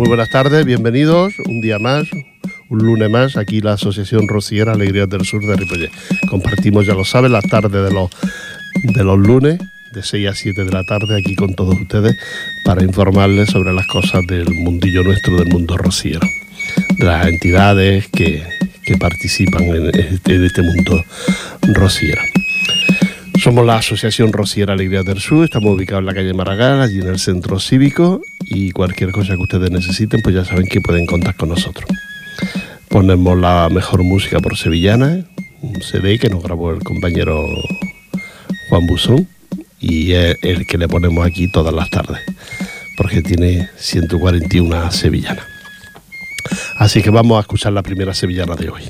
Muy buenas tardes, bienvenidos un día más, un lunes más, aquí la Asociación Rociera Alegrías del Sur de Ripollet. Compartimos, ya lo saben, las tardes de los, de los lunes, de 6 a 7 de la tarde, aquí con todos ustedes, para informarles sobre las cosas del mundillo nuestro, del mundo rociero, de las entidades que, participan en este, mundo rociero. Somos la Asociación Rociera Alegría del Sur, estamos ubicados en la calle Maragall, allí en el centro cívico, y cualquier cosa que ustedes necesiten, pues ya saben que pueden contar con nosotros. Ponemos la mejor música por sevillana, un CD que nos grabó el compañero Juan Buzón, y es el que le ponemos aquí todas las tardes, porque tiene 141 sevillanas. Así que vamos a escuchar la primera sevillana de hoy.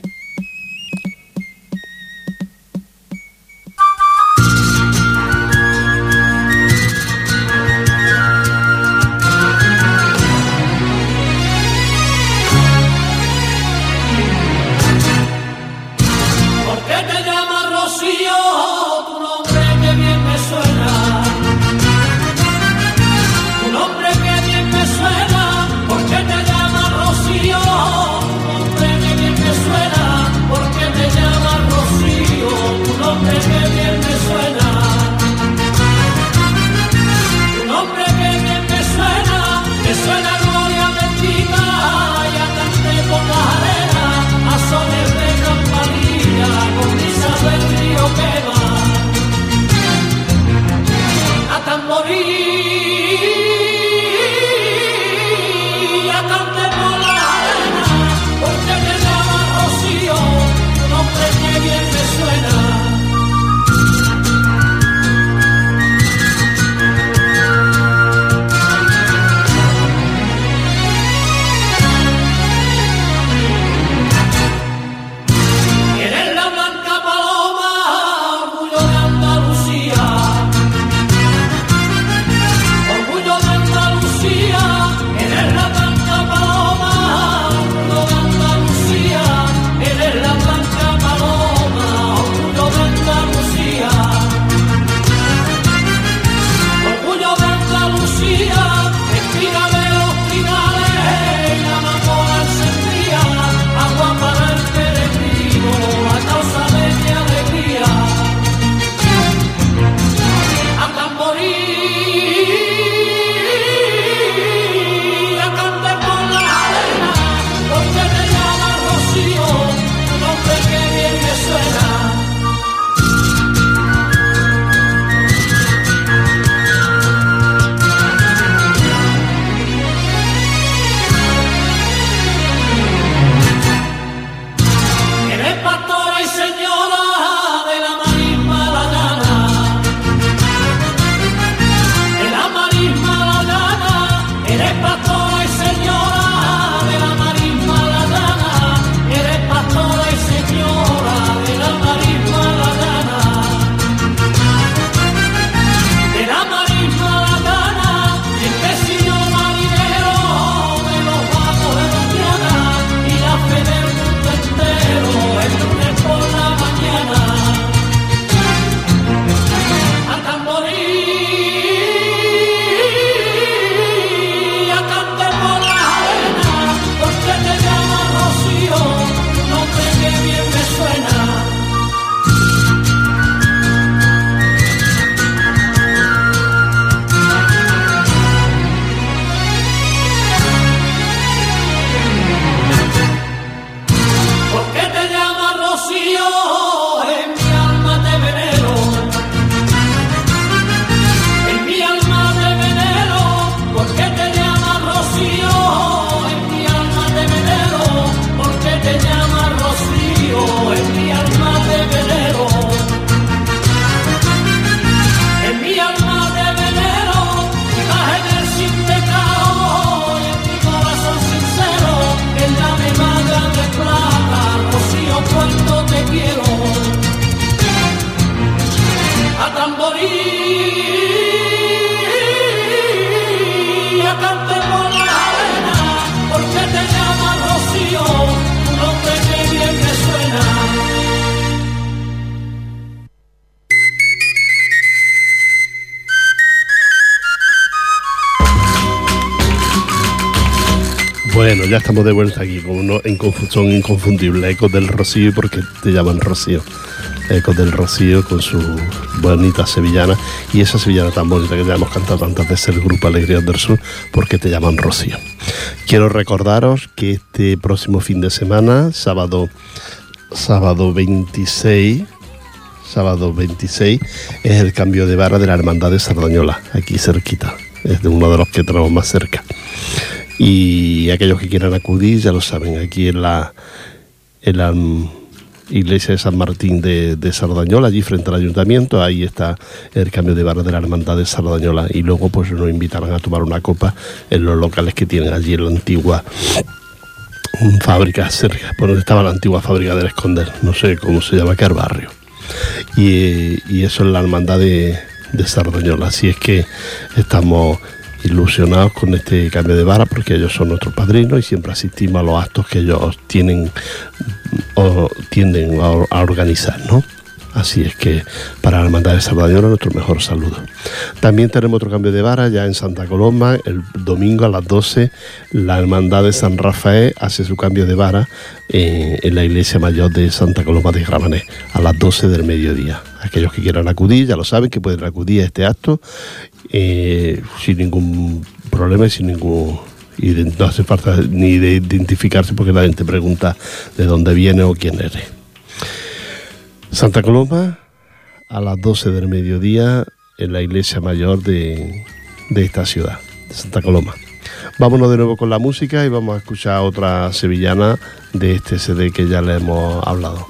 Peace. Ya estamos de vuelta aquí con uno en son inconfundibles, Ecos del Rocío, porque te llaman Rocío. Ecos del Rocío con su bonita sevillana y esa sevillana tan bonita que ya hemos cantado tantas veces el grupo Alegría del Sur, porque te llaman Rocío. Quiero recordaros que este próximo fin de semana, sábado, sábado 26, sábado 26, es el cambio de vara de la Hermandad de Sardañola, aquí cerquita. Es de uno de los que tenemos más cerca. Y aquellos que quieran acudir, ya lo saben, aquí en la, en la iglesia de San Martín de, Sardañola, allí frente al ayuntamiento, ahí está el cambio de barra de la hermandad de Sardañola. Y luego pues nos invitarán a tomar una copa en los locales que tienen allí en la antigua fábrica cerca, por donde estaba la antigua fábrica del Esconder, no sé cómo se llama, qué barrio. Y, eso es la hermandad de, de Sardañola. Así es que estamos ilusionados con este cambio de vara porque ellos son nuestros padrinos y siempre asistimos a los actos que ellos tienen o tienden a, organizar, ¿no? Así es que para la Hermandad de Salvador nuestro mejor saludo. También tenemos otro cambio de vara ya en Santa Coloma. El domingo a las 12 la Hermandad de San Rafael hace su cambio de vara eh, en la iglesia mayor de Santa Coloma de Gramané a las 12 del mediodía. Aquellos que quieran acudir ya lo saben que pueden acudir a este acto eh, sin ningún problema y sin ningún y no hace falta ni de identificarse porque la gente pregunta de dónde viene o quién eres. Santa Coloma a las 12 del mediodía en la iglesia mayor de, de esta ciudad, de Santa Coloma. Vámonos de nuevo con la música y vamos a escuchar otra sevillana de este CD que ya le hemos hablado.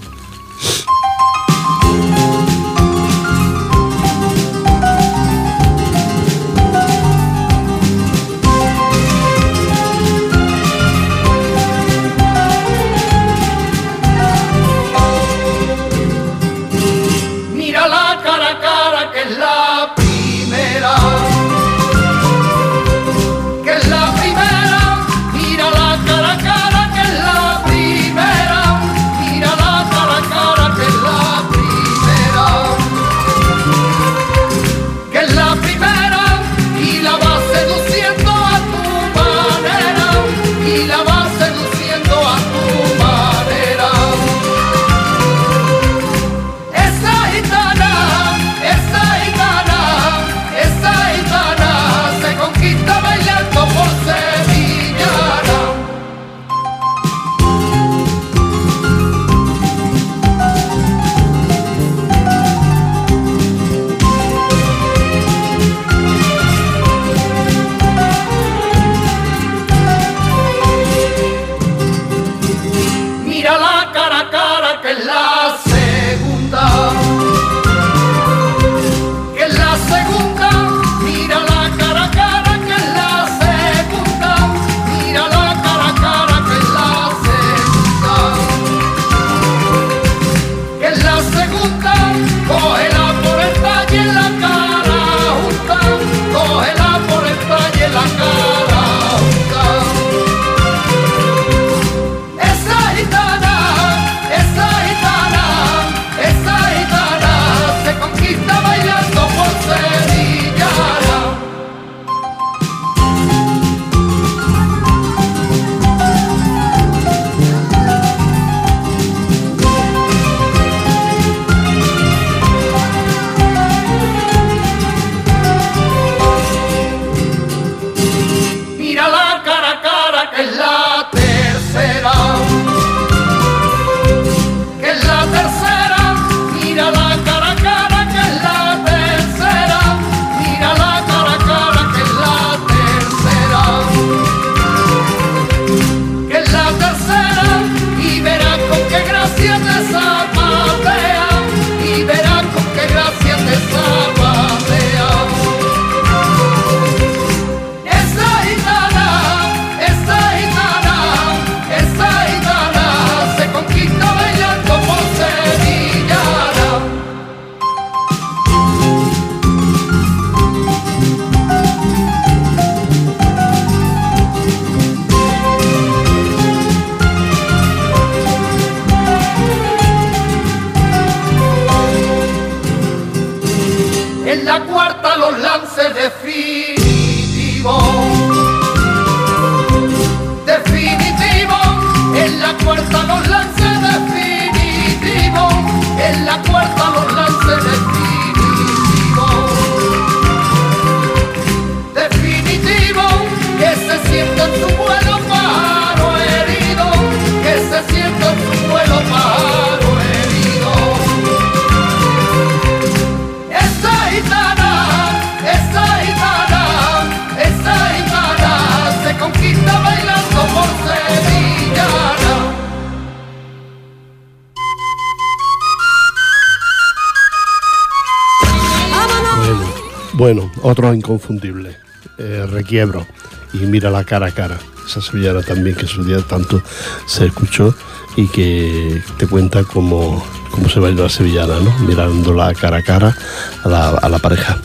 Otro inconfundible, eh, Requiebro y Mira la cara a cara. Esa sevillana también que en su día tanto se escuchó y que te cuenta cómo, cómo se baila la sevillana, ¿no? mirándola cara a cara a la pareja.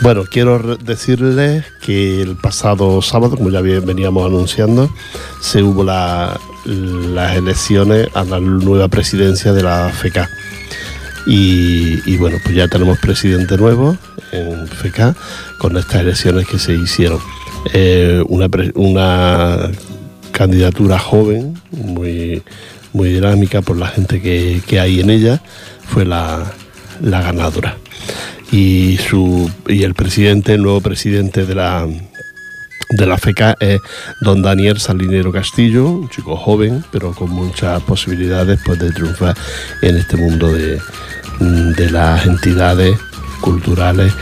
Bueno, quiero decirles que el pasado sábado, como ya veníamos anunciando, se hubo las elecciones a la nueva presidencia de la FECA. Y, bueno, pues ya tenemos presidente nuevo en FECA con estas elecciones que se hicieron. Eh, una, una candidatura joven, muy, muy dinámica por la gente que, hay en ella, fue la, la ganadora y, su, y el presidente, el nuevo presidente de la, de la FECA es don Daniel Salinero Castillo, un chico joven, pero con muchas posibilidades pues, de triunfar en este mundo de, de las entidades culturales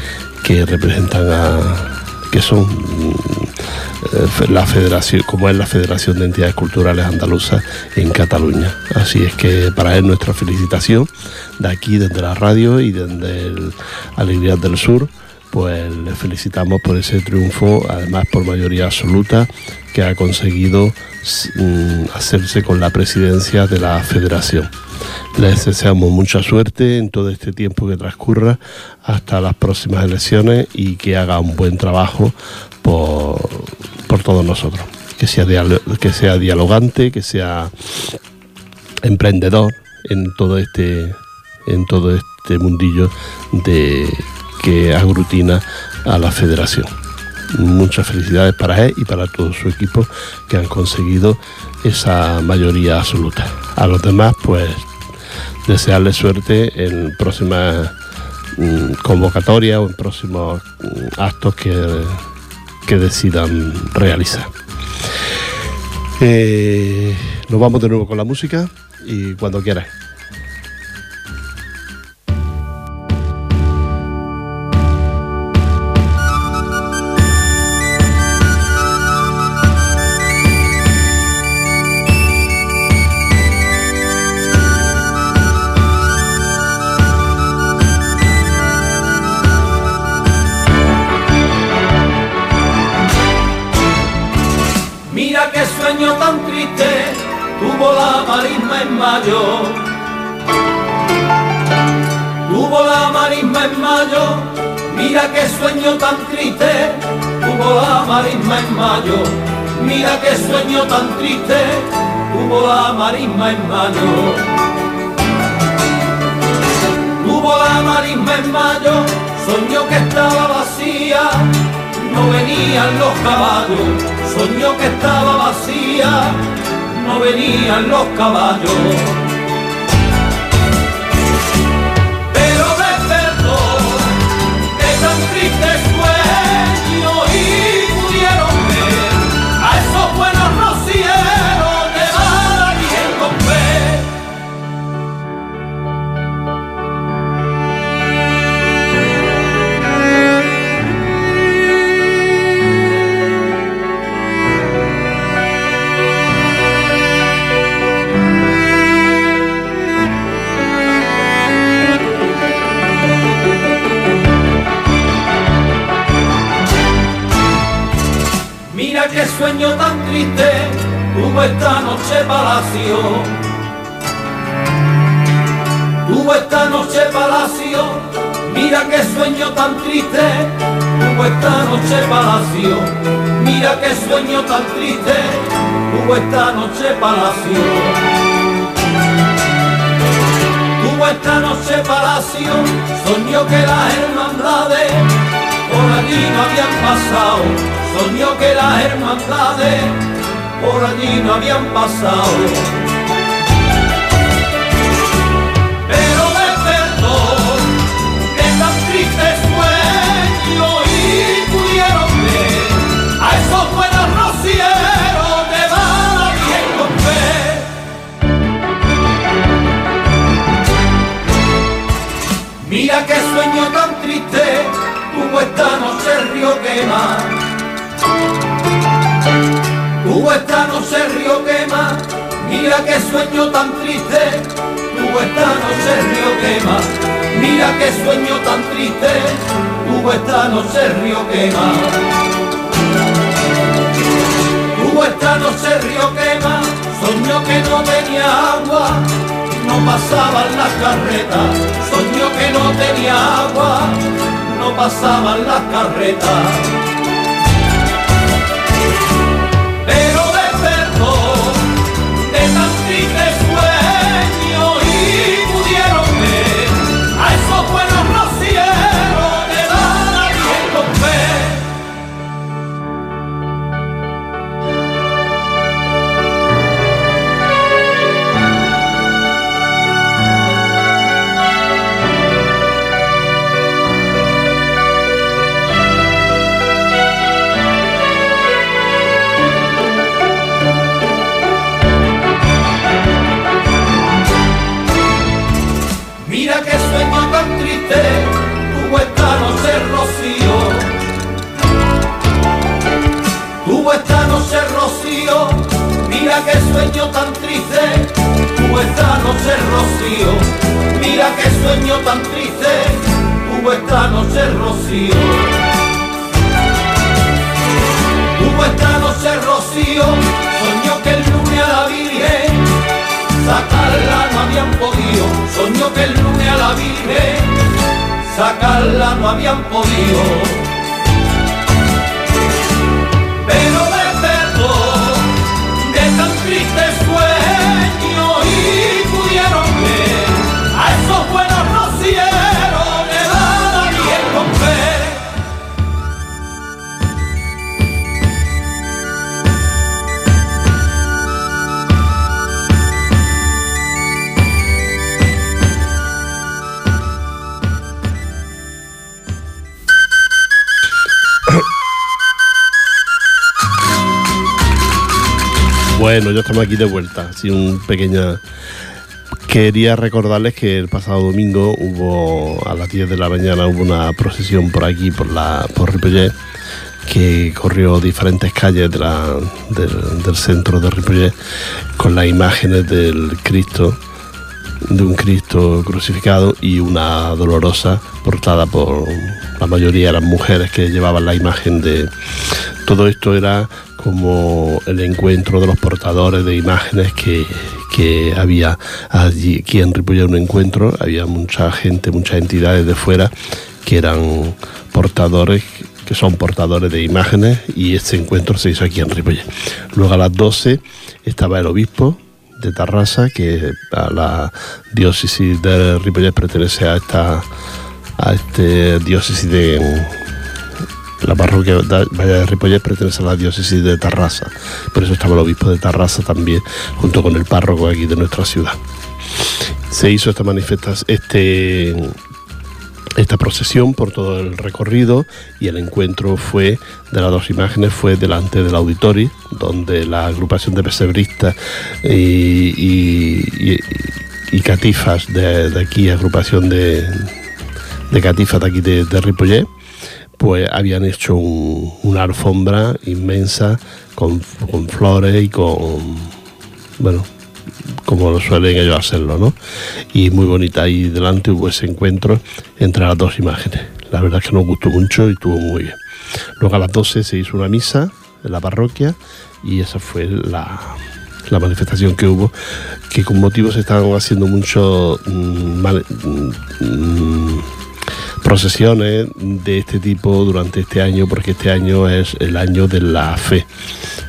que representan a, que son eh, la federación, como es la Federación de Entidades Culturales Andaluzas en Cataluña. Así es que para él nuestra felicitación de aquí, desde la radio y desde el Alegría del Sur, pues le felicitamos por ese triunfo, además por mayoría absoluta, que ha conseguido mm, hacerse con la presidencia de la federación. Les deseamos mucha suerte en todo este tiempo que transcurra hasta las próximas elecciones y que haga un buen trabajo por, todos nosotros. Que sea, que sea dialogante, que sea emprendedor en todo este, en todo este mundillo de, que aglutina a la federación. Muchas felicidades para él y para todo su equipo que han conseguido esa mayoría absoluta. A los demás, pues desearles suerte en próximas mm, convocatorias o en próximos mm, actos que, que decidan realizar. Eh, nos vamos de nuevo con la música y cuando quieras. Marisma en mayo, mira qué sueño tan triste. Tuvo la marisma en mayo. Tuvo la marisma en mayo, soñó que estaba vacía, no venían los caballos, soñó que estaba vacía, no venían los caballos. Sueño tan triste tuvo esta noche palacio. Tuvo esta noche palacio, mira qué sueño tan triste. Tuvo esta noche palacio, mira qué sueño tan triste. Tuvo esta noche palacio. Tuvo esta noche palacio, soñó que las hermandades por allí no habían pasado soñó que las hermandades por allí no habían pasado. Pero despertó de tan triste sueño y pudieron ver a esos buenos rocieros de bala con fe. Mira qué sueño tan triste tuvo esta noche el río quema Tuvo esta noche río quema, mira qué sueño tan triste. Tuvo esta noche río quema, mira qué sueño tan triste. Hubo esta noche río quema. Hubo esta noche río quema, soñó que no tenía agua, no pasaban las carretas, soñó que no tenía agua, no pasaban las carretas. Qué sueño tan triste, hubo esta noche rocío. Mira qué sueño tan triste, hubo esta noche rocío. Hubo esta noche rocío, soñó que el lunes a la Virgen, sacarla no habían podido. Soñó que el lunes a la Virgen, sacarla no habían podido. Bueno, ya estamos aquí de vuelta. Así un pequeña. Quería recordarles que el pasado domingo hubo a las 10 de la mañana hubo una procesión por aquí, por la por Ripollet, que corrió diferentes calles del, centro de Ripollet con las imágenes del Cristo, de un Cristo crucificado y una dolorosa portada por la mayoría eran mujeres que llevaban la imagen de todo esto era como el encuentro de los portadores de imágenes que, había allí, aquí en Ripollet un encuentro, había mucha gente, muchas entidades de fuera que eran portadores, que son portadores de imágenes y este encuentro se hizo aquí en Ripollet. Luego a las 12 estaba el obispo de Tarrasa, que a la diócesis de Ripollet pertenece a esta a este diócesis de la parroquia Valle de Ripollet pertenece a la diócesis de Tarrasa. Por eso estaba el obispo de Tarrasa también, junto con el párroco aquí de nuestra ciudad. Se hizo esta manifestación, este, esta procesión por todo el recorrido y el encuentro fue de las dos imágenes fue delante del auditorio donde la agrupación de pesebristas y, catifas de, aquí agrupación de, de catifas de aquí de, de pues habían hecho una alfombra inmensa con, flores y con, bueno, como lo suelen ellos hacerlo, ¿no? Y muy bonita. Y delante hubo ese encuentro entre las dos imágenes. La verdad es que nos gustó mucho y estuvo muy bien. Luego a las 12 se hizo una misa en la parroquia y esa fue la, manifestación que hubo, que con motivos estaban haciendo mucho mm, mm, procesiones de este tipo durante este año, porque este año es el año de la fe.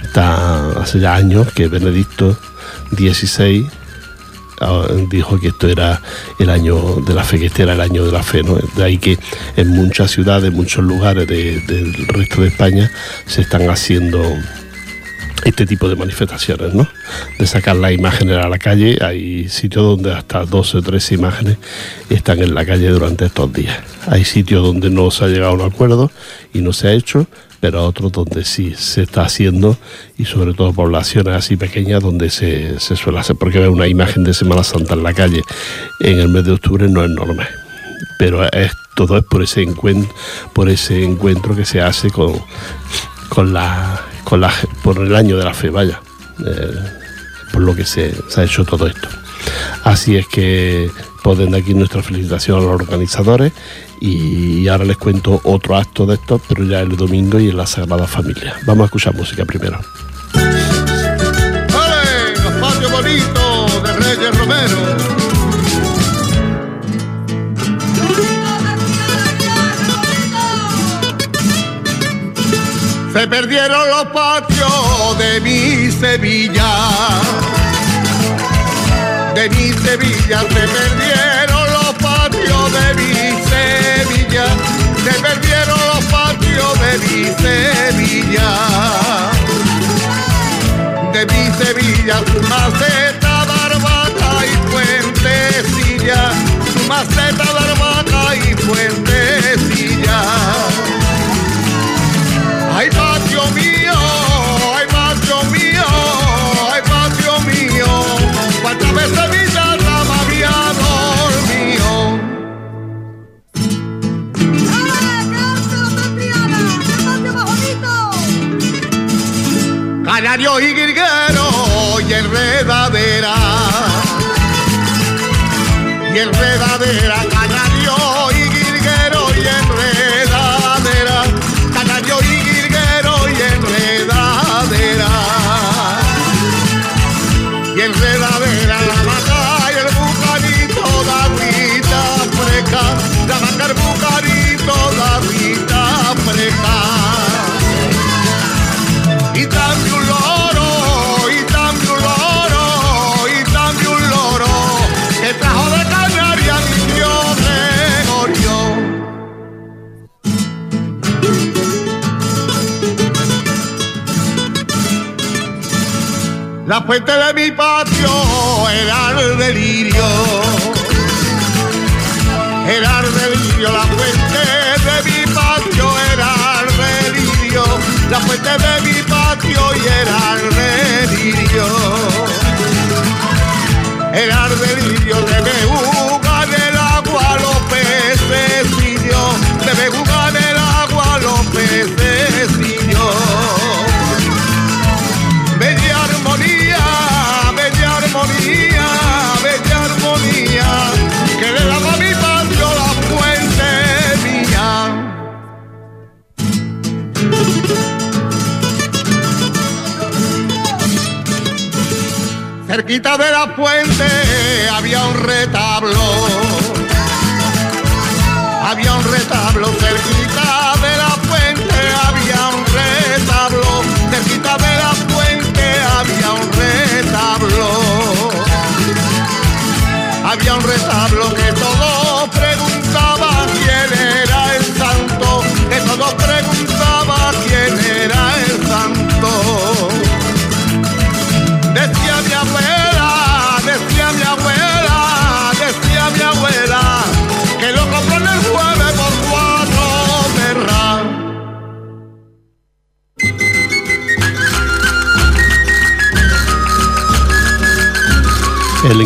Está hace ya años que Benedicto XVI ah, dijo que esto era el año de la fe, que este era el año de la fe, ¿no? De ahí que en muchas ciudades, en muchos lugares del resto de España se están haciendo este tipo de manifestaciones, ¿no? De sacar las imágenes a la calle. Hay sitios donde hasta 12 o 13 imágenes están en la calle durante estos días. Hay sitios donde no se ha llegado a un acuerdo y no se ha hecho, pero otros donde sí se está haciendo y sobre todo poblaciones así pequeñas donde se, suele hacer. Porque ver una imagen de Semana Santa en la calle en el mes de octubre no es normal. Pero es, todo es por ese encuentro, por ese encuentro que se hace con, con la por el año de la fe, vaya, eh, por lo que se, ha hecho todo esto. Así es que poden aquí nuestra felicitación a los organizadores y ahora les cuento otro acto de estos, pero ya el domingo y en la Sagrada Familia. Vamos a escuchar música primero. ¡Ole! Los patios de Reyes Romero. Se perdieron los patios de mi Sevilla. De mi Sevilla se perdieron los patios de mi Sevilla. Se perdieron los patios de mi Sevilla. De mi Sevilla, su Y Guirguero y enredadera. Y enredadera, La fuente de mi patio era el delirio. Era el delirio, la fuente de mi patio era el delirio. La fuente de mi patio y era el delirio. Era el delirio, debe jugar Cerquita de la fuente había un retablo. Había un retablo cerquita de la fuente, había un retablo. Cerquita de la fuente había un retablo. Había un retablo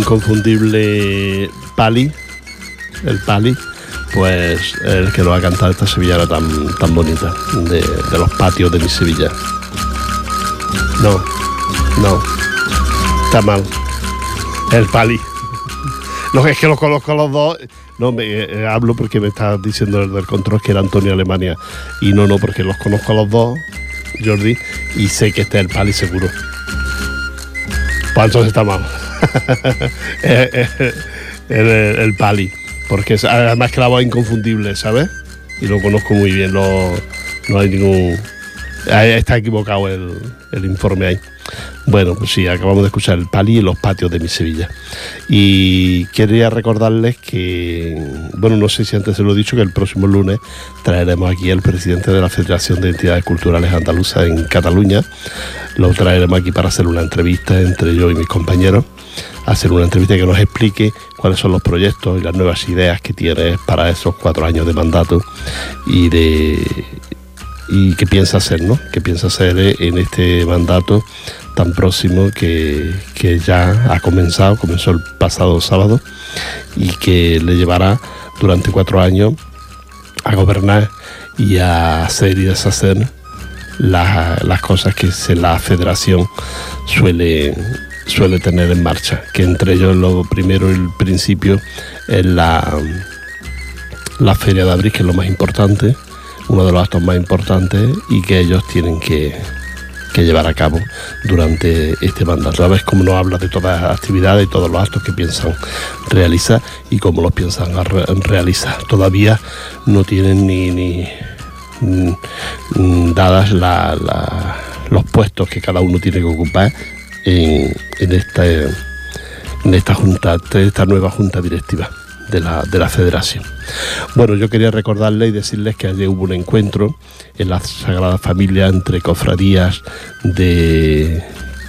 inconfundible Pali, el Pali, pues el que lo va a cantar esta sevillana tan, tan bonita, de, los patios de mi Sevilla. No, no, está mal. El Pali. No, es que los conozco los dos. No, me eh, hablo porque me está diciendo el del control que era Antonio Alemania. Y no, no, porque los conozco a los dos, Jordi, y sé que este es el Pali seguro. Pues entonces está mal. El, Pali. Porque además que la voz es inconfundible, ¿sabes? Y lo conozco muy bien, no, no hay ningún... Está equivocado el, el informe ahí. Bueno, pues sí, acabamos de escuchar el Pali y los patios de mi Sevilla. Y quería recordarles que, bueno, no sé si antes se lo he dicho, que el próximo lunes traeremos aquí al presidente de la Federación de Entidades Culturales Andaluzas en Cataluña. Lo traeremos aquí para hacer una entrevista entre yo y mis compañeros. Hacer una entrevista que nos explique cuáles son los proyectos y las nuevas ideas que tiene para esos cuatro años de mandato y de y qué piensa hacer, ¿no? ¿Qué piensa hacer en este mandato tan próximo que, que ya ha comenzado, comenzó el pasado sábado y que le llevará durante cuatro años a gobernar y a hacer y deshacer la- las cosas que se- la federación suele suele tener en marcha, que entre ellos lo primero el principio es la, la Feria de Abril, que es lo más importante, uno de los actos más importantes y que ellos tienen que, llevar a cabo durante este mandato. Ver cómo nos habla de todas las actividades y todos los actos que piensan realizar y cómo los piensan realizar. Todavía no tienen ni, ni dadas los puestos que cada uno tiene que ocupar en, en, esta, en esta junta, esta nueva junta directiva de la, de la federación. Bueno, yo quería recordarles y decirles que ayer hubo un encuentro en la Sagrada Familia entre cofradías de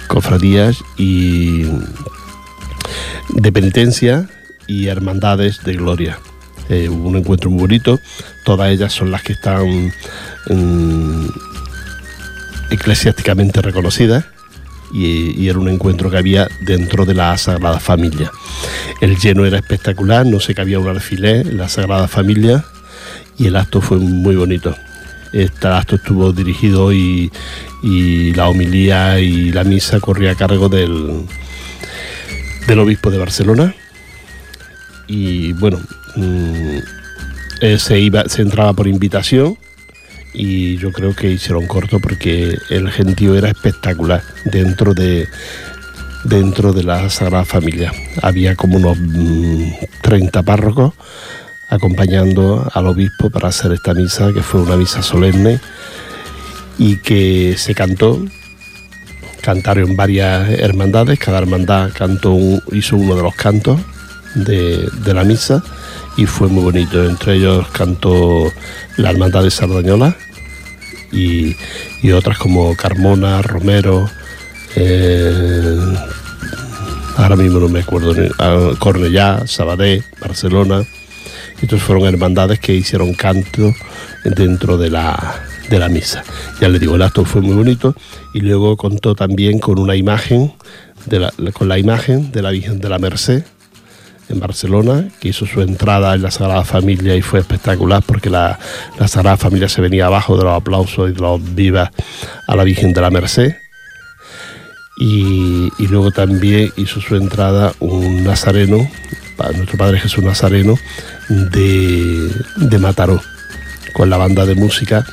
cofradías y de penitencia y hermandades de gloria. Eh, hubo un encuentro muy bonito, todas ellas son las que están mm, eclesiásticamente reconocidas y, era un encuentro que había dentro de la Sagrada Familia. El lleno era espectacular, no se cabía un alfiler en la Sagrada Familia y el acto fue muy bonito. Este acto estuvo dirigido y, la homilía y la misa corría a cargo del, del obispo de Barcelona. Y bueno, mm, eh, se, iba, se entraba por invitación y yo creo que hicieron corto porque el gentío era espectacular dentro de dentro de la Sagrada Familia. Había como unos 30 mm, párrocos acompañando al obispo para hacer esta misa, que fue una misa solemne y que se cantó. Cantaron varias hermandades, cada hermandad cantó hizo uno de los cantos de, la misa y fue muy bonito. Entre ellos cantó la Hermandad de Sardañola, y, otras como Carmona, Romero, eh, ahora mismo no me acuerdo, ah, Cornellá, Sabadell, Barcelona. Estos fueron hermandades que hicieron canto dentro de la, de la misa. Ya le digo, el acto fue muy bonito y luego contó también con una imagen, con la imagen de la Virgen de la Merced, en Barcelona, que hizo su entrada en la Sagrada Familia y fue espectacular porque la, Sagrada Familia se venía abajo de los aplausos y de los vivas a la Virgen de la Merced. Y, luego también hizo su entrada un nazareno, nuestro Padre Jesús Nazareno, de, de Mataró, con la banda de música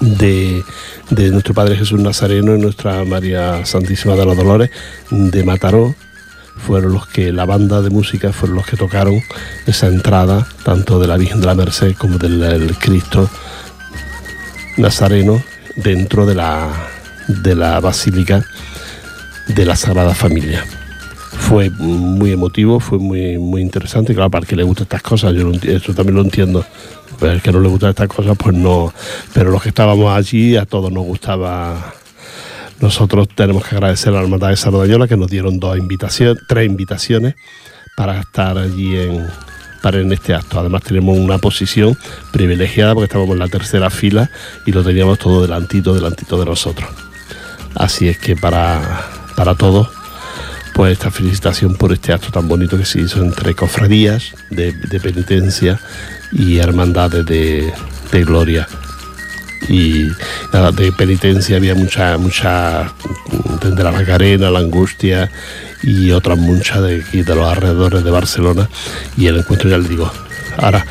de, de nuestro Padre Jesús Nazareno y nuestra María Santísima de los Dolores de Mataró fueron los que, la banda de música fueron los que tocaron esa entrada, tanto de la Virgen de la Merced como del, Cristo Nazareno, dentro de la, de la Basílica de la Sagrada Familia. Fue muy emotivo, fue muy, muy interesante, claro, para el que le gusta estas cosas, yo eso también lo entiendo, pues el que no le gusta estas cosas, pues no, pero los que estábamos allí a todos nos gustaba nosotros tenemos que agradecer a la Hermandad de Sardañola que nos dieron dos invitaciones, tres invitaciones para estar allí en, para en este acto. Además tenemos una posición privilegiada porque estábamos en la tercera fila y lo teníamos todo delantito, delantito de nosotros. Así es que para, para todos, pues esta felicitación por este acto tan bonito que se hizo entre cofradías de, penitencia y hermandades de, de gloria y de penitencia había mucha, mucha, de la Macarena, la Angustia y otras muchas de de los alrededores de Barcelona. Y el encuentro ya le digo, ahora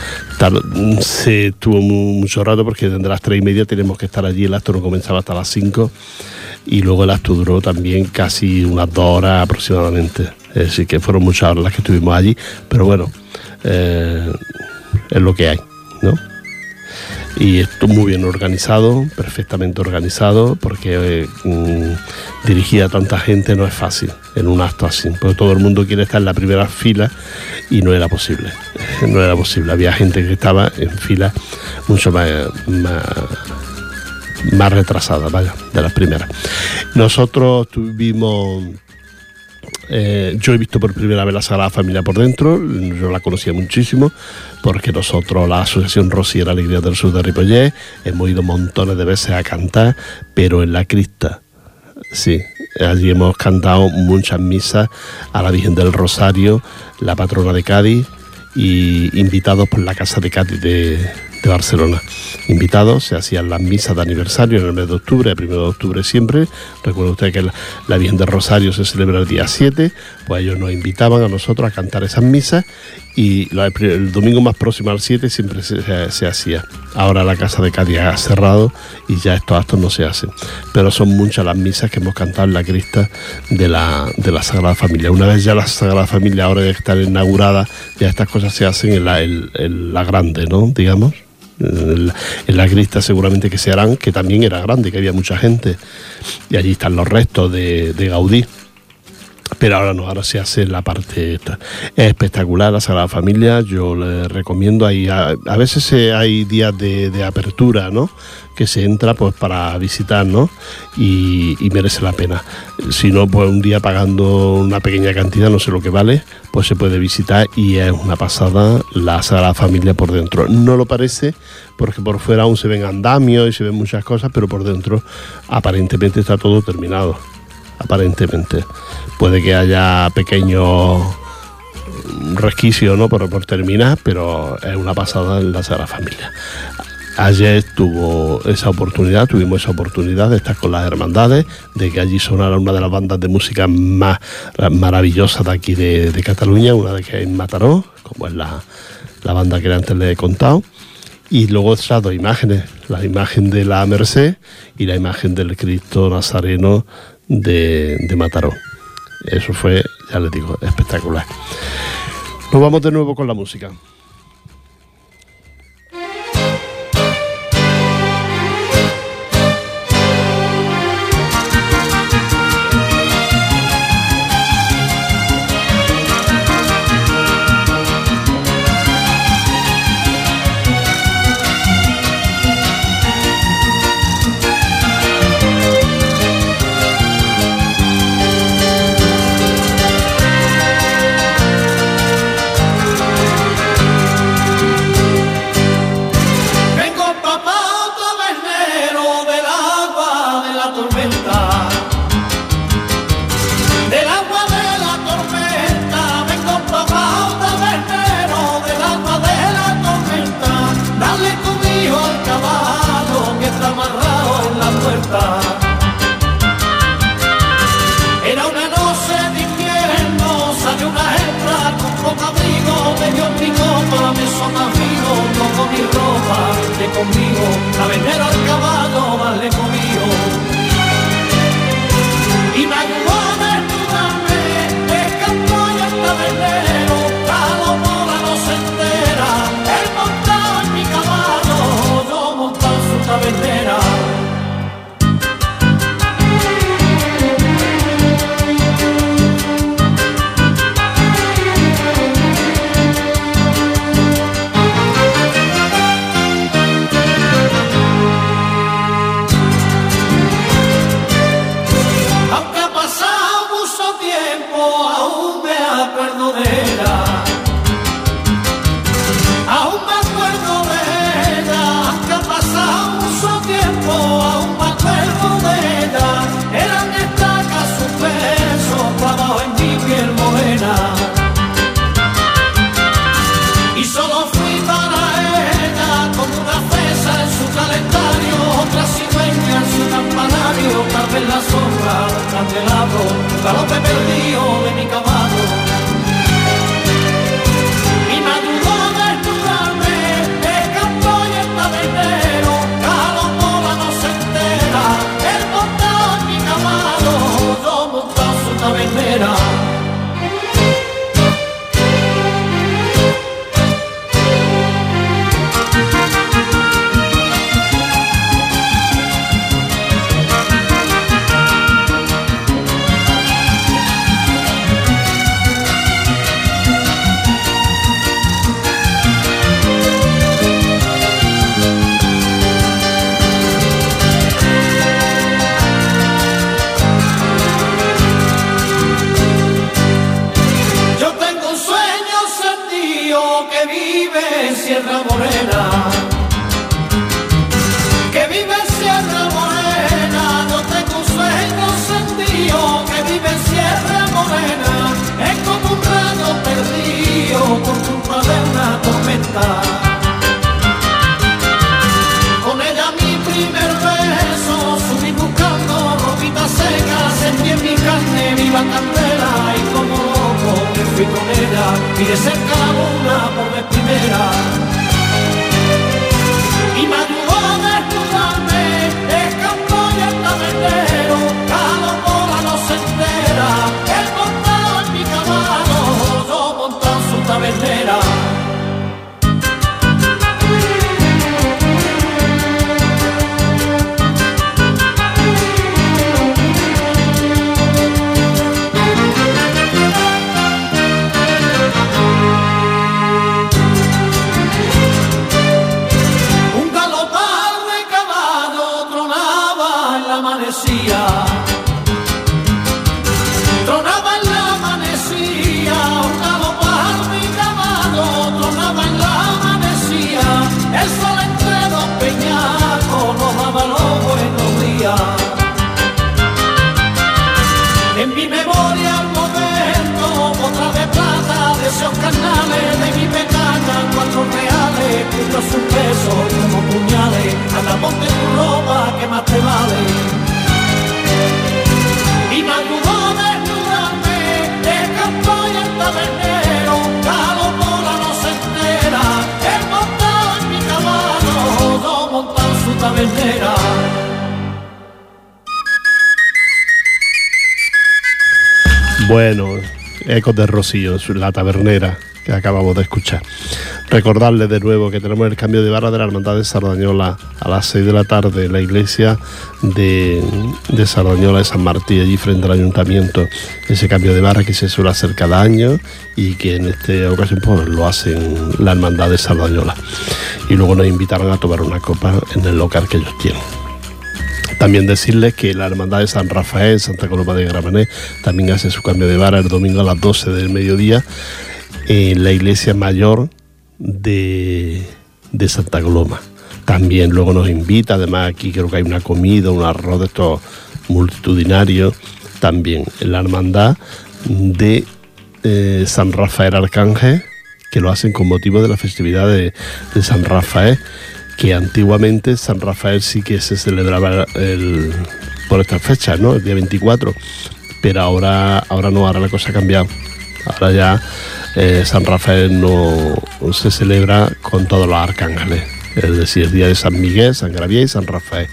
se tuvo mucho rato porque desde las tres y media tenemos que estar allí, el acto no comenzaba hasta las cinco y luego el acto duró también casi unas dos horas aproximadamente, así que fueron muchas horas las que estuvimos allí, pero bueno, eh, es lo que hay, ¿no? Y esto muy bien organizado, perfectamente organizado, porque eh, mm, dirigir a tanta gente no es fácil en un acto así, porque todo el mundo quiere estar en la primera fila y no era posible, no era posible, había gente que estaba en fila mucho más, más, retrasada, vaya, de las primeras. Nosotros tuvimos eh, yo he visto por primera vez la Sagrada Familia por dentro, yo la conocía muchísimo, porque nosotros, la Asociación Rosiera Alegría del Sur de Ripollet, hemos ido montones de veces a cantar, pero en la crista, sí, allí hemos cantado muchas misas a la Virgen del Rosario, la patrona de Cádiz, y invitados por la Casa de Cádiz de, de Barcelona. Invitados, se hacían las misas de aniversario en el mes de octubre, el primero de octubre siempre. Recuerda usted que la, la Virgen de Rosario se celebra el día 7, pues ellos nos invitaban a nosotros a cantar esas misas y el, domingo más próximo al 7 siempre se, hacía. Ahora la Casa de Cádiz ha cerrado y ya estos actos no se hacen. Pero son muchas las misas que hemos cantado en la crista de la, de la Sagrada Familia. Una vez ya la Sagrada Familia ahora de estar inaugurada, ya estas cosas se hacen en la, en la grande, ¿no? Digamos. En la, crista seguramente que se harán, que también era grande, que había mucha gente. Y allí están los restos de, de Gaudí pero ahora no, ahora se hace la parte esta. Es espectacular la Sagrada Familia, yo le recomiendo, ahí a, veces eh, hay días de, apertura, ¿no? Que se entra pues para visitar, ¿no? Y, merece la pena. Si no, pues un día pagando una pequeña cantidad, no sé lo que vale, pues se puede visitar y es una pasada la Sagrada Familia por dentro. No lo parece porque por fuera aún se ven andamios y se ven muchas cosas, pero por dentro aparentemente está todo terminado aparentemente. Puede que haya pequeños resquicios ¿no? por, por terminar, pero es una pasada en la Sagrada Familia. Ayer tuvo esa oportunidad, tuvimos esa oportunidad de estar con las hermandades, de que allí sonara una de las bandas de música más maravillosas de aquí de, Cataluña, una de que en Mataró, como es la, la banda que antes le he contado. Y luego esas dos imágenes, la imagen de la Merced y la imagen del Cristo Nazareno de, de Mataró. Eso fue, ya les digo, espectacular. Nos vamos de nuevo con la música. Sierra Morena. Cerca la luna por vez primera. Ecos de Rocío, la tabernera que acabamos de escuchar. Recordarles de nuevo que tenemos el cambio de barra de la Hermandad de Sardañola a las 6 de la tarde en la iglesia de, de Sardañola de San Martín, allí frente al ayuntamiento. Ese cambio de barra que se suele hacer cada año y que en esta ocasión pues, lo hacen la Hermandad de Sardañola. Y luego nos invitaron a tomar una copa en el local que ellos tienen. También decirles que la Hermandad de San Rafael, Santa Coloma de Gramenet, también hace su cambio de vara el domingo a las 12 del mediodía en la iglesia mayor de, de Santa Coloma. También luego nos invita, además aquí creo que hay una comida, un arroz de estos multitudinarios, también la Hermandad de eh, San Rafael Arcángel, que lo hacen con motivo de la festividad de, de San Rafael que antiguamente San Rafael sí que se celebraba el, por estas fechas, ¿no? El día 24, pero ahora, ahora no, ahora la cosa ha cambiado. Ahora ya eh, San Rafael no se celebra con todos los arcángeles, es decir, el día de San Miguel, San Gabriel y San Rafael.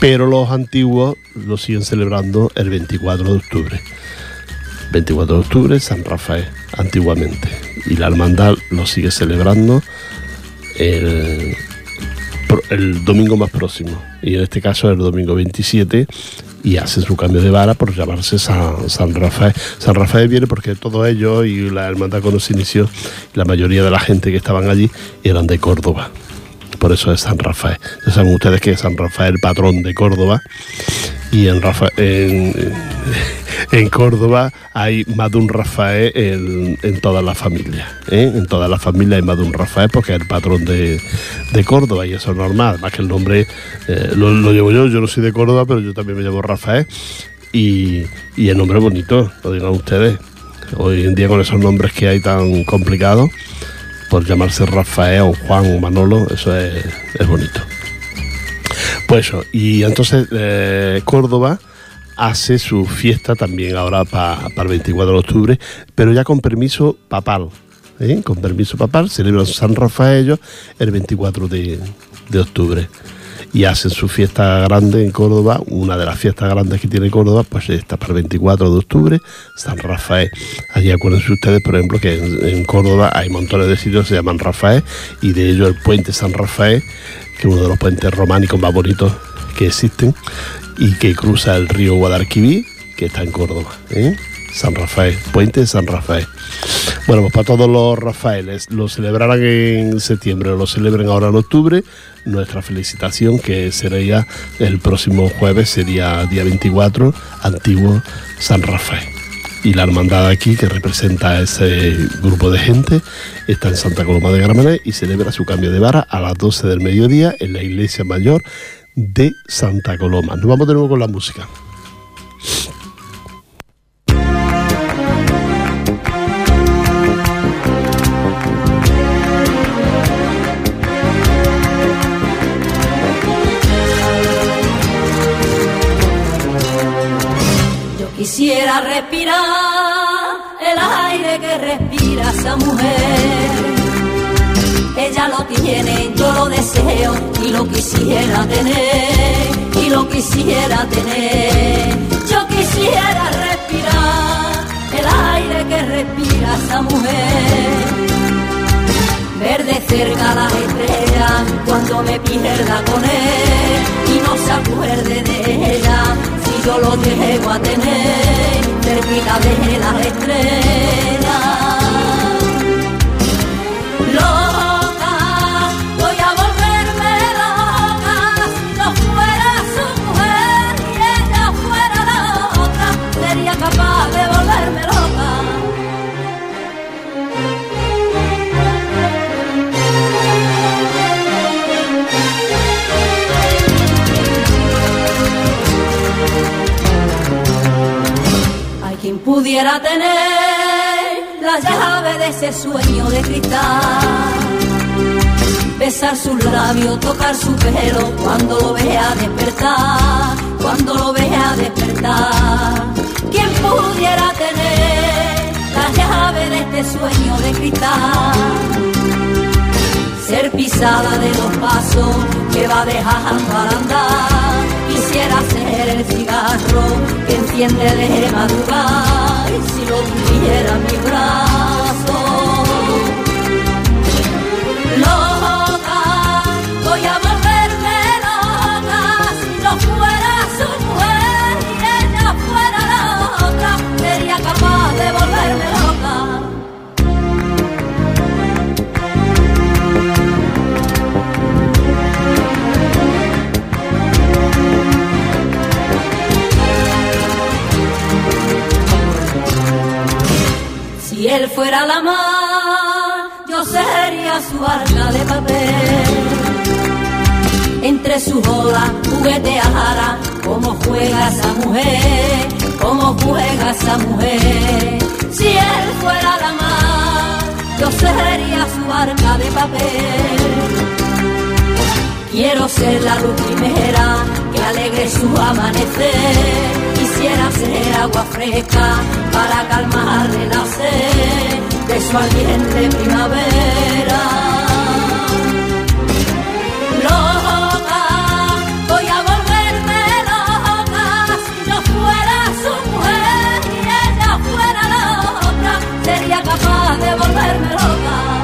Pero los antiguos lo siguen celebrando el 24 de octubre. 24 de octubre, San Rafael, antiguamente. Y la hermandad lo sigue celebrando el, el domingo más próximo, y en este caso el domingo 27, y hace su cambio de vara por llamarse San, San Rafael. San Rafael viene porque todos ellos y la hermandad cuando se inició, la mayoría de la gente que estaban allí eran de Córdoba. Por eso es San Rafael. Ya saben ustedes que es San Rafael patrón de Córdoba. Y en, Rafa- en, Córdoba hay más de un Rafael en, en todas las familias. ¿eh? En todas las familias hay más de un Rafael porque es el patrón de, Córdoba y eso es normal. Además que el nombre eh, lo, llevo yo, yo no soy de Córdoba, pero yo también me llamo Rafael. Y, y el nombre es bonito, lo digan ustedes. Hoy en día con esos nombres que hay tan complicados, por llamarse Rafael Juan o Manolo, eso es, es bonito. Pues eso, y entonces eh, Córdoba hace su fiesta también ahora para el 24 de octubre, pero ya con permiso papal. ¿eh? Con permiso papal, celebran San Rafael el 24 de, de octubre. Y hacen su fiesta grande en Córdoba, una de las fiestas grandes que tiene Córdoba, pues está para el 24 de octubre, San Rafael. Allí acuérdense ustedes, por ejemplo, que en, Córdoba hay montones de sitios que se llaman Rafael, y de ellos el puente San Rafael, que es uno de los puentes románicos más bonitos que existen y que cruza el río Guadalquivir, que está en Córdoba. ¿eh? San Rafael, puente de San Rafael. Bueno, pues para todos los Rafaeles, lo celebrarán en septiembre o lo celebren ahora en octubre, nuestra felicitación que sería el próximo jueves, sería día 24, antiguo San Rafael. Y la hermandad aquí, que representa a ese grupo de gente, está en Santa Coloma de Gramenet y celebra su cambio de vara a las 12 del mediodía en la iglesia mayor de Santa Coloma. Nos vamos de nuevo con la música. Respirar el aire que respira esa mujer. Ella lo tiene, yo lo deseo y lo quisiera tener, y lo quisiera tener. Yo quisiera respirar el aire que respira esa mujer ver de cerca las estrellas cuando me pierda con él y no se acuerde de ella yo lo llego a tener cerquita de las estrellas. Pudiera tener la llave de ese sueño de cristal. Besar sus labios, tocar su pelo cuando lo vea despertar, cuando lo vea despertar. ¿Quién pudiera tener la llave de este sueño de cristal? Ser pisada de los pasos que va dejando al andar. Quisiera ser el cigarro que enciende de madrugada si lo tuviera mi brazo. Loca, voy a volverme loca si no fuera su mujer y ella fuera la otra, sería capaz de volverme fuera la mar, yo sería su arca de papel. Entre sus olas jugueteara como juega esa mujer, como juega esa mujer. Si él fuera la mar, yo sería su arca de papel. Quiero ser la luz primera que alegre su amanecer quisiera ser agua fresca para calmarle la sed de su ardiente primavera. Loca, voy a volverme loca si yo fuera su mujer y ella fuera la otra, sería capaz de volverme loca.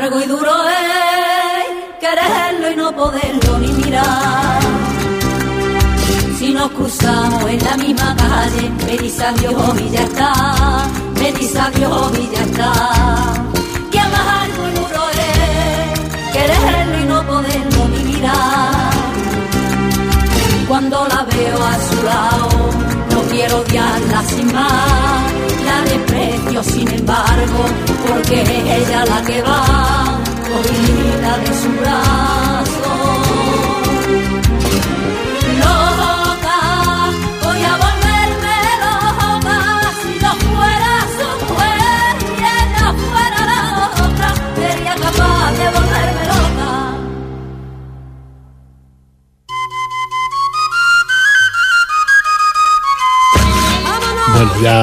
Amargo y duro es quererlo y no poderlo ni mirar. Si nos cruzamos en la misma calle, me dice adiós y ya está, me dice adiós y ya está. Que amargo y duro es quererlo y no poderlo ni mirar. Cuando la veo a su lado, no quiero odiarla sin más la desprecio sin embargo, porque ella la que va, vida de su brazo.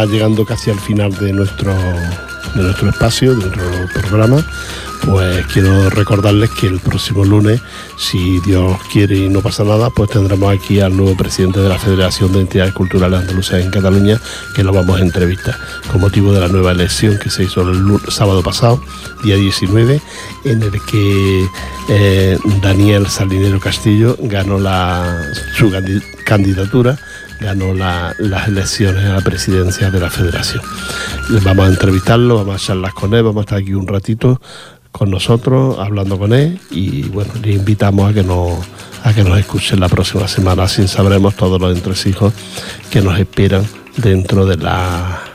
Llegando casi al final de nuestro, de nuestro espacio, de nuestro programa, pues quiero recordarles que el próximo lunes, si Dios quiere y no pasa nada, pues tendremos aquí al nuevo presidente de la Federación de Entidades Culturales Andaluzas en Cataluña, que lo vamos a entrevistar. Con motivo de la nueva elección que se hizo el sábado pasado, día 19, en el que eh, Daniel Salinero Castillo ganó la, su candidatura ganó las elecciones a la presidencia de la federación. Vamos a entrevistarlo, vamos a charlar con él, vamos a estar aquí un ratito con nosotros, hablando con él y bueno, le invitamos a que nos, a que nos escuchen la próxima semana, así sabremos todos los entresijos que nos esperan dentro de la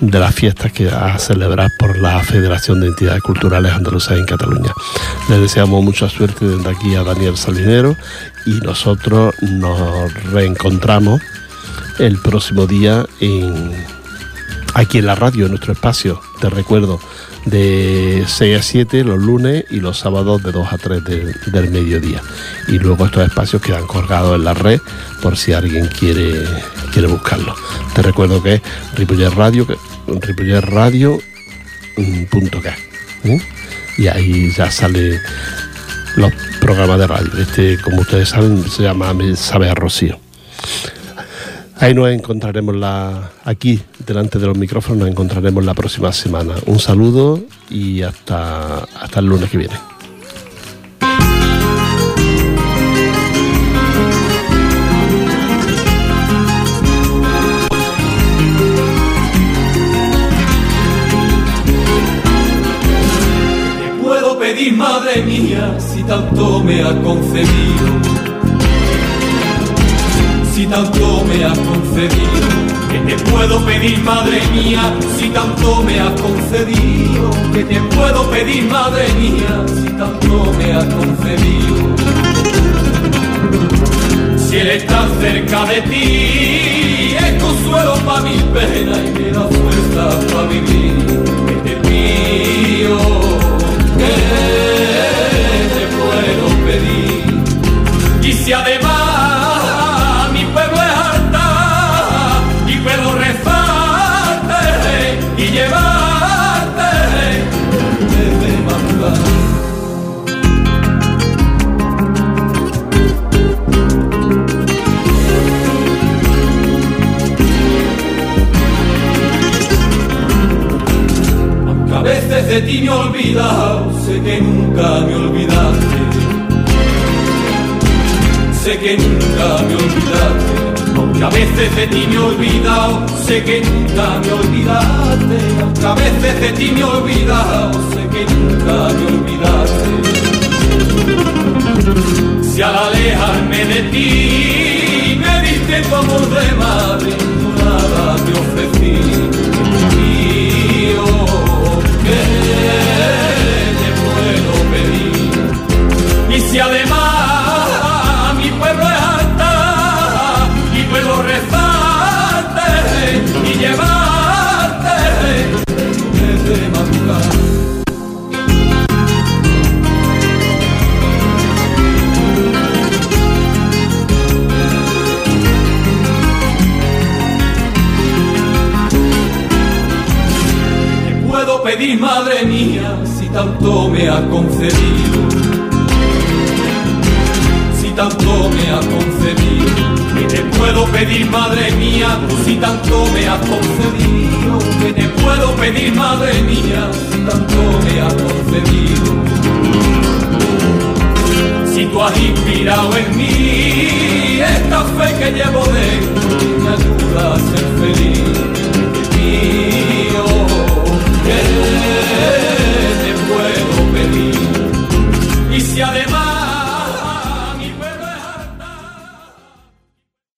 de las fiestas que a celebrar por la Federación de Entidades Culturales Andaluzas en Cataluña. Le deseamos mucha suerte desde aquí a Daniel Salinero y nosotros nos reencontramos el próximo día en, aquí en la radio, en nuestro espacio. Te recuerdo de 6 a 7 los lunes y los sábados de 2 a 3 del mediodía. Y luego estos espacios quedan colgados en la red por si alguien quiere, quiere buscarlo. Te recuerdo que es Ripollet Radio, Radio ¿eh? y ahí ya sale los programas de radio. Este, como ustedes saben, se llama Sabe a Rocío. Ahí nos encontraremos la, aquí, delante de los micrófonos, nos encontraremos la próxima semana. Un saludo y hasta, hasta el lunes que viene. puedo pedir, madre mía, si tanto me ha concedido si tanto me has concedido? ¿Qué te puedo pedir, madre mía, si tanto me has concedido? ¿Qué te puedo pedir, madre mía, si tanto me has concedido? Si él está cerca de ti, es consuelo para mi pena y me da fuerza para vivir. ¿Qué te? ¿Qué te puedo pedir? Y si además de ti me olvidado, sé que nunca me olvidaste. Sé que nunca me olvidaste, aunque a veces de ti me he olvidado, sé que nunca me olvidaste. Aunque a veces de ti me he olvidado, sé que nunca me olvidaste. Si al alejarme de ti me diste tu amor de madre, nada te ofrecí Y si además mi pueblo es alta y puedo rezarte y llevarte desde madrugada. pedir, madre mía, si tanto me ha concedido? Tanto me ha concedido, ¿qué te puedo pedir, madre mía, si tanto me ha concedido? ¿Qué te puedo pedir, madre mía, si tanto me ha concedido? Si tú has inspirado en mí esta fe que llevo dentro, me ayuda a ser feliz. Mío, ¿Qué te puedo pedir? Y si además